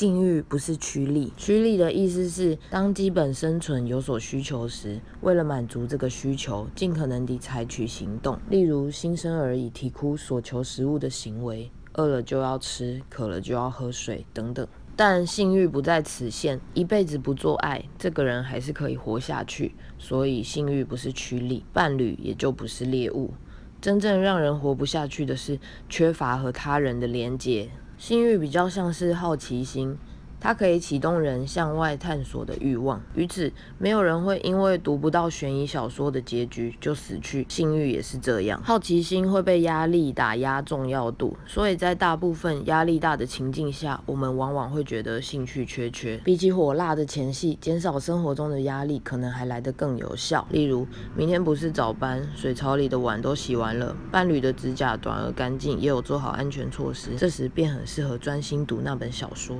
性欲不是趋利，趋利的意思是，当基本生存有所需求时，为了满足这个需求，尽可能地采取行动，例如新生儿以啼哭索求食物的行为，饿了就要吃，渴了就要喝水等等。但性欲不在此限，一辈子不做爱，这个人还是可以活下去。所以性欲不是趋利，伴侣也就不是猎物。真正让人活不下去的是缺乏和他人的连结。性欲比较像是好奇心。它可以启动人向外探索的欲望，于此没有人会因为读不到悬疑小说的结局就死去。性欲也是这样，好奇心会被压力打压重要度，所以在大部分压力大的情境下，我们往往会觉得兴趣缺缺。比起火辣的前戏，减少生活中的压力可能还来得更有效。例如，明天不是早班，水槽里的碗都洗完了，伴侣的指甲短而干净，也有做好安全措施，这时便很适合专心读那本小说。